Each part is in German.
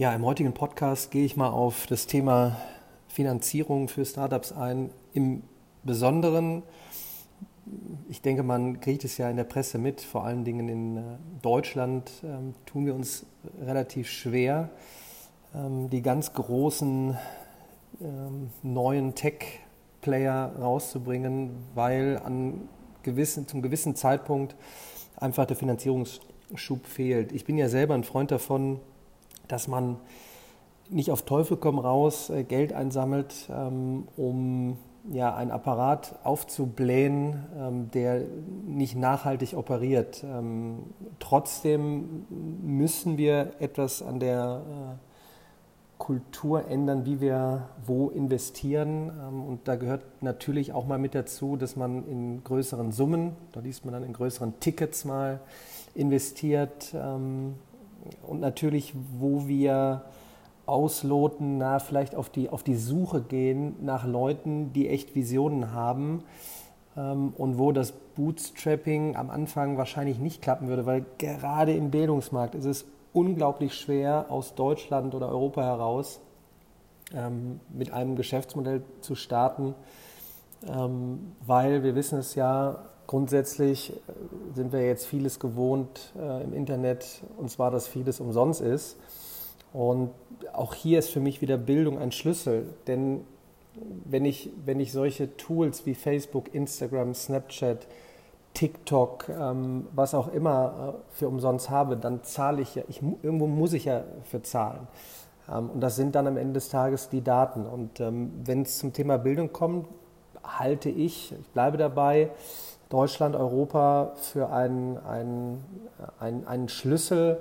Ja, im heutigen Podcast gehe ich mal auf das Thema Finanzierung für Startups ein. Im Besonderen, ich denke, man kriegt es ja in der Presse mit, vor allen Dingen in äh, Deutschland ähm, tun wir uns relativ schwer, ähm, die ganz großen ähm, neuen Tech-Player rauszubringen, weil an gewissen, zum gewissen Zeitpunkt einfach der Finanzierungsschub fehlt. Ich bin ja selber ein Freund davon, dass man nicht auf Teufel komm raus äh, Geld einsammelt, ähm, um ja, einen Apparat aufzublähen, ähm, der nicht nachhaltig operiert. Ähm, trotzdem müssen wir etwas an der äh, Kultur ändern, wie wir wo investieren. Und da gehört natürlich auch mal mit dazu, dass man in größeren Summen, da liest man dann in größeren Tickets mal investiert und natürlich, wo wir ausloten, na, vielleicht auf die, auf die Suche gehen nach Leuten, die echt Visionen haben ähm, und wo das Bootstrapping am Anfang wahrscheinlich nicht klappen würde, weil gerade im Bildungsmarkt ist es unglaublich schwer, aus Deutschland oder Europa heraus ähm, mit einem Geschäftsmodell zu starten, ähm, weil wir wissen es ja, Grundsätzlich äh, sind wir jetzt vieles gewohnt äh, im Internet, und zwar, dass vieles umsonst ist. Und auch hier ist für mich wieder Bildung ein Schlüssel, denn wenn ich, wenn ich solche Tools wie Facebook, Instagram, Snapchat, TikTok, ähm, was auch immer äh, für umsonst habe, dann zahle ich ja, ich, irgendwo muss ich ja für zahlen. Ähm, und das sind dann am Ende des Tages die Daten. Und ähm, wenn es zum Thema Bildung kommt, halte ich, ich bleibe dabei, Deutschland, Europa für einen, einen, einen, einen Schlüssel,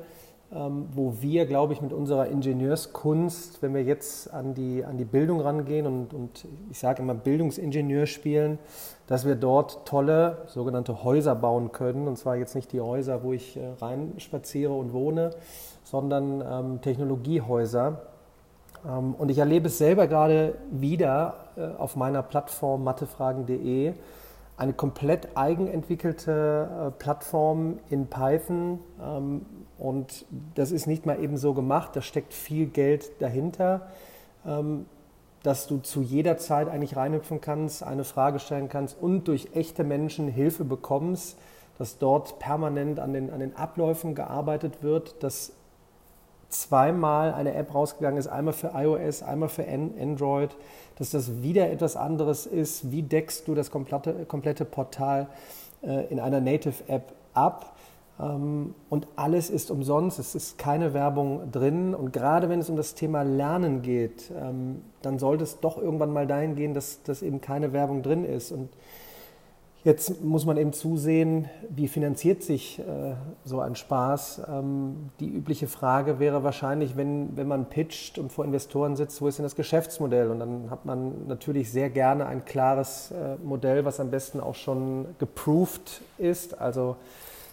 ähm, wo wir, glaube ich, mit unserer Ingenieurskunst, wenn wir jetzt an die, an die Bildung rangehen und, und ich sage immer Bildungsingenieur spielen, dass wir dort tolle sogenannte Häuser bauen können. Und zwar jetzt nicht die Häuser, wo ich äh, rein spaziere und wohne, sondern ähm, Technologiehäuser. Ähm, und ich erlebe es selber gerade wieder äh, auf meiner Plattform mathefragen.de eine komplett eigenentwickelte äh, Plattform in Python. Ähm, und das ist nicht mal eben so gemacht, da steckt viel Geld dahinter, ähm, dass du zu jeder Zeit eigentlich reinhüpfen kannst, eine Frage stellen kannst und durch echte Menschen Hilfe bekommst, dass dort permanent an den, an den Abläufen gearbeitet wird, dass zweimal eine App rausgegangen ist, einmal für iOS, einmal für Android, dass das wieder etwas anderes ist. Wie deckst du das komplette, komplette Portal äh, in einer Native-App ab? Ähm, und alles ist umsonst, es ist keine Werbung drin. Und gerade wenn es um das Thema Lernen geht, ähm, dann sollte es doch irgendwann mal dahin gehen, dass, dass eben keine Werbung drin ist. Und Jetzt muss man eben zusehen, wie finanziert sich äh, so ein Spaß. Ähm, die übliche Frage wäre wahrscheinlich, wenn, wenn man pitcht und vor Investoren sitzt, wo ist denn das Geschäftsmodell? Und dann hat man natürlich sehr gerne ein klares äh, Modell, was am besten auch schon geproved ist, also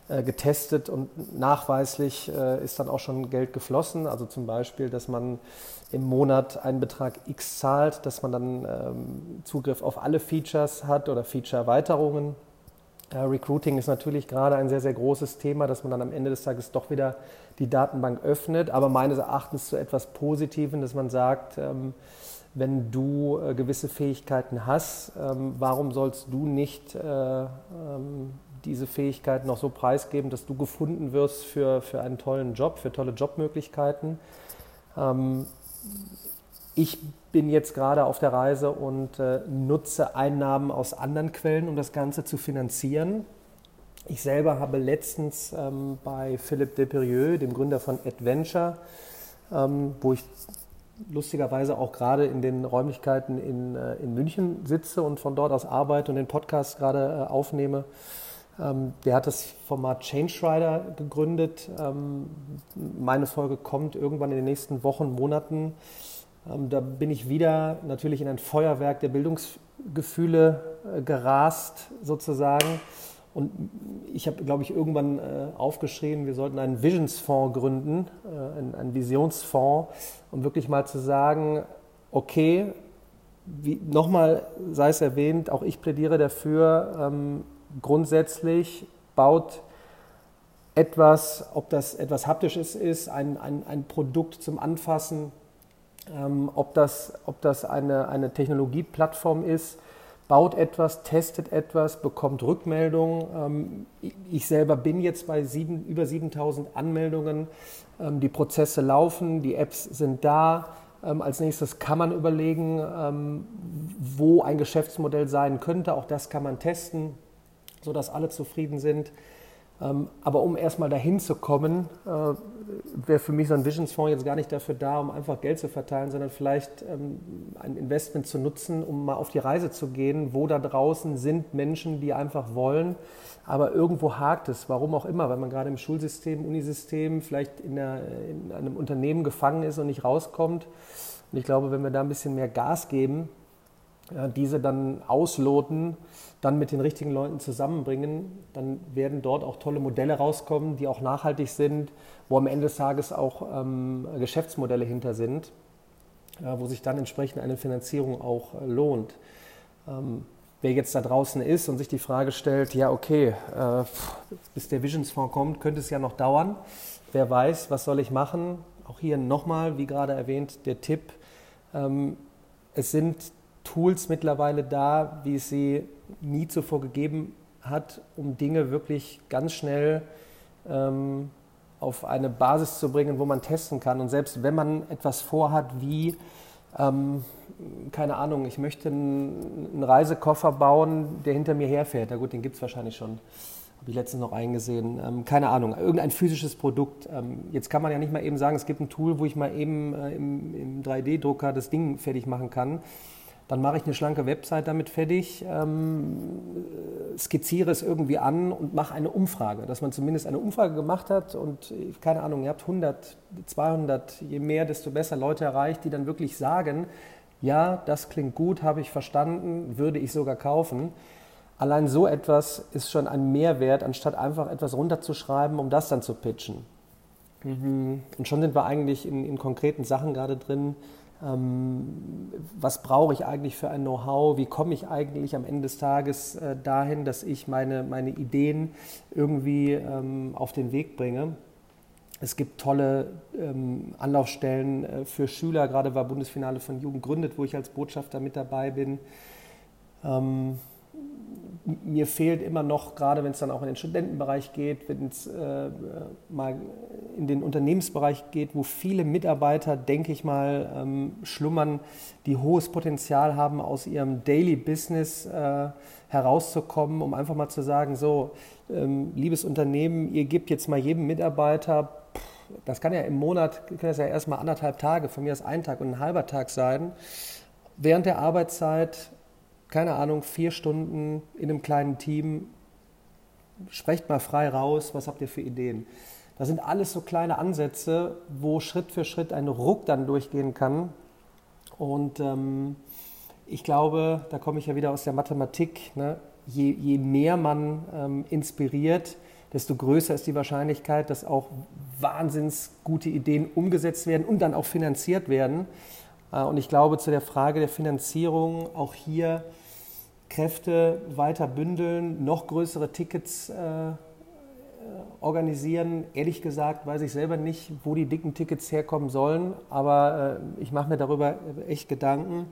getestet und nachweislich äh, ist dann auch schon Geld geflossen. Also zum Beispiel, dass man im Monat einen Betrag X zahlt, dass man dann ähm, Zugriff auf alle Features hat oder Feature-Erweiterungen. Äh, Recruiting ist natürlich gerade ein sehr, sehr großes Thema, dass man dann am Ende des Tages doch wieder die Datenbank öffnet, aber meines Erachtens zu etwas Positivem, dass man sagt, ähm, wenn du äh, gewisse Fähigkeiten hast, ähm, warum sollst du nicht äh, diese Fähigkeiten noch so preisgeben, dass du gefunden wirst für, für einen tollen Job, für tolle Jobmöglichkeiten? Ähm, ich bin jetzt gerade auf der Reise und äh, nutze Einnahmen aus anderen Quellen, um das Ganze zu finanzieren. Ich selber habe letztens ähm, bei Philippe Deperieux, dem Gründer von Adventure, ähm, wo ich lustigerweise auch gerade in den Räumlichkeiten in, äh, in München sitze und von dort aus arbeite und den Podcast gerade äh, aufnehme. Ähm, der hat das Format Change Rider gegründet. Ähm, meine Folge kommt irgendwann in den nächsten Wochen, Monaten. Ähm, da bin ich wieder natürlich in ein Feuerwerk der Bildungsgefühle äh, gerast, sozusagen. Und ich habe, glaube ich, irgendwann äh, aufgeschrieben, wir sollten einen Visionsfonds gründen, äh, einen, Visionsfonds, um wirklich mal zu sagen, okay, nochmal sei es erwähnt, auch ich plädiere dafür, grundsätzlich baut etwas, ob das etwas Haptisches ist, ein, ein, ein Produkt zum Anfassen, ähm, ob das, ob das eine, eine Technologieplattform ist, baut etwas, testet etwas, bekommt Rückmeldungen. Ähm, ich selber bin jetzt bei sieben, über 7000 Anmeldungen. Ähm, die Prozesse laufen, die Apps sind da. Ähm, als nächstes kann man überlegen, ähm, wo ein Geschäftsmodell sein könnte. Auch das kann man testen, sodass alle zufrieden sind. Ähm, aber um erstmal dahin zu kommen, äh, wäre für mich so ein Visionsfonds jetzt gar nicht dafür da, um einfach Geld zu verteilen, sondern vielleicht ähm, ein Investment zu nutzen, um mal auf die Reise zu gehen, wo da draußen sind Menschen, die einfach wollen, aber irgendwo hakt es, warum auch immer, weil man gerade im Schulsystem, Unisystem, vielleicht in, der, in einem Unternehmen gefangen ist und nicht rauskommt. Und ich glaube, wenn wir da ein bisschen mehr Gas geben, diese dann ausloten, dann mit den richtigen Leuten zusammenbringen, dann werden dort auch tolle Modelle rauskommen, die auch nachhaltig sind, wo am Ende des Tages auch ähm, Geschäftsmodelle hinter sind, äh, wo sich dann entsprechend eine Finanzierung auch äh, lohnt. Ähm, wer jetzt da draußen ist und sich die Frage stellt, ja okay, äh, bis der Visionsfonds kommt, könnte es ja noch dauern. Wer weiß, was soll ich machen? Auch hier nochmal, wie gerade erwähnt, der Tipp. Ähm, es sind Tools mittlerweile da, wie es sie nie zuvor gegeben hat, um Dinge wirklich ganz schnell ähm, auf eine Basis zu bringen, wo man testen kann. Und selbst wenn man etwas vorhat, wie, ähm, keine Ahnung, ich möchte einen, Reisekoffer bauen, der hinter mir herfährt. Na gut, den gibt es wahrscheinlich schon. Habe ich letztens noch eingesehen. Ähm, keine Ahnung, irgendein physisches Produkt. Ähm, jetzt kann man ja nicht mal eben sagen, es gibt ein Tool, wo ich mal eben äh, im, im 3D-Drucker das Ding fertig machen kann dann mache ich eine schlanke Website damit fertig, ähm, skizziere es irgendwie an und mache eine Umfrage, dass man zumindest eine Umfrage gemacht hat und keine Ahnung, ihr habt 100, 200, je mehr, desto besser Leute erreicht, die dann wirklich sagen, ja, das klingt gut, habe ich verstanden, würde ich sogar kaufen. Allein so etwas ist schon ein Mehrwert, anstatt einfach etwas runterzuschreiben, um das dann zu pitchen. Mhm. Und schon sind wir eigentlich in, in konkreten Sachen gerade drin, was brauche ich eigentlich für ein Know-how, wie komme ich eigentlich am Ende des Tages äh, dahin, dass ich meine, meine Ideen irgendwie ähm, auf den Weg bringe. Es gibt tolle ähm, Anlaufstellen äh, für Schüler, gerade war Bundesfinale von Jugend gründet, wo ich als Botschafter mit dabei bin. Mir fehlt immer noch, gerade wenn es dann auch in den Studentenbereich geht, wenn es äh, mal in den Unternehmensbereich geht, wo viele Mitarbeiter, denke ich mal, ähm, schlummern, die hohes Potenzial haben, aus ihrem Daily Business äh, herauszukommen, um einfach mal zu sagen, so, ähm, liebes Unternehmen, ihr gebt jetzt mal jedem Mitarbeiter, das kann ja im Monat, kann das ja erstmal anderthalb Tage, von mir aus ein Tag und ein halber Tag sein, während der Arbeitszeit keine Ahnung, vier Stunden in einem kleinen Team, sprecht mal frei raus, was habt ihr für Ideen? Das sind alles so kleine Ansätze, wo Schritt für Schritt ein Ruck dann durchgehen kann. Und ähm, ich glaube, da komme ich ja wieder aus der Mathematik, ne? je, je, mehr man ähm, inspiriert, desto größer ist die Wahrscheinlichkeit, dass auch wahnsinns gute Ideen umgesetzt werden und dann auch finanziert werden. Äh, und ich glaube, zu der Frage der Finanzierung auch hier Kräfte weiter bündeln, noch größere Tickets äh, organisieren. Ehrlich gesagt weiß ich selber nicht, wo die dicken Tickets herkommen sollen, aber äh, ich mache mir darüber echt Gedanken.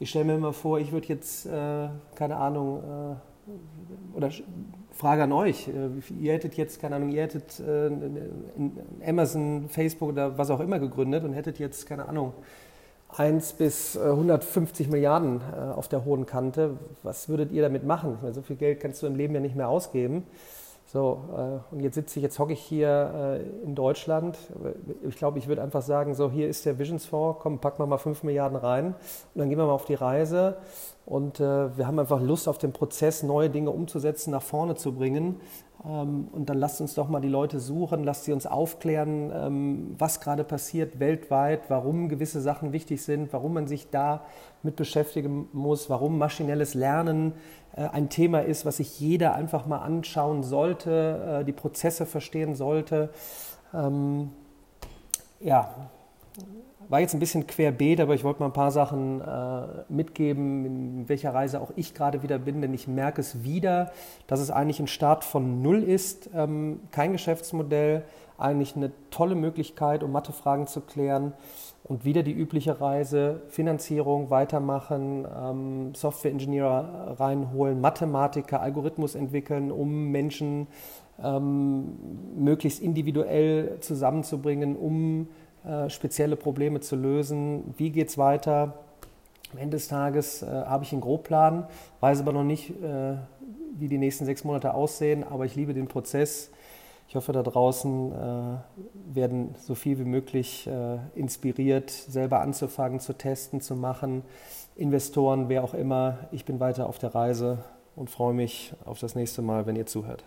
Ich stelle mir immer vor, ich würde jetzt, äh, keine Ahnung, äh, oder Frage an euch, äh, ihr hättet jetzt, keine Ahnung, ihr hättet Amazon, Facebook oder was auch immer gegründet und hättet jetzt, keine Ahnung, 1 bis 150 äh, Milliarden äh, auf der hohen Kante. Was würdet ihr damit machen? Meine, so viel Geld kannst du im Leben ja nicht mehr ausgeben. So, äh, und jetzt sitze ich, jetzt hocke ich hier in Deutschland. Ich glaube, ich würde einfach sagen, so hier ist der Visionsfonds, komm, packen wir mal 5 Milliarden rein und dann gehen wir mal auf die Reise. Und wir haben einfach Lust auf den Prozess, neue Dinge umzusetzen, nach vorne zu bringen. Ähm, und dann lasst uns doch mal die Leute suchen, lasst sie uns aufklären, ähm, was gerade passiert weltweit, warum gewisse Sachen wichtig sind, warum man sich da mit beschäftigen muss, warum maschinelles Lernen äh, ein Thema ist, was sich jeder einfach mal anschauen sollte, äh, die Prozesse verstehen sollte. Ähm, ja, war jetzt ein bisschen querbeet, aber ich wollte mal ein paar Sachen äh, mitgeben, in welcher Reise auch ich gerade wieder bin, denn ich merke es wieder, dass es eigentlich ein Start von Null ist, ähm, kein Geschäftsmodell, eigentlich eine tolle Möglichkeit, um Mathefragen zu klären und wieder die übliche Reise, Finanzierung weitermachen, ähm, Software-Engineer reinholen, Mathematiker, Algorithmus entwickeln, um Menschen ähm, möglichst individuell zusammenzubringen, um äh, spezielle Probleme zu lösen. Wie geht es weiter? Am Ende des Tages äh, habe ich einen Grobplan, weiß aber noch nicht, äh, wie die nächsten sechs Monate aussehen, aber ich liebe den Prozess. Ich hoffe, da draußen äh, werden so viel wie möglich äh, inspiriert, selber anzufangen, zu testen, zu machen. Investoren, wer auch immer, ich bin weiter auf der Reise und freue mich auf das nächste Mal, wenn ihr zuhört.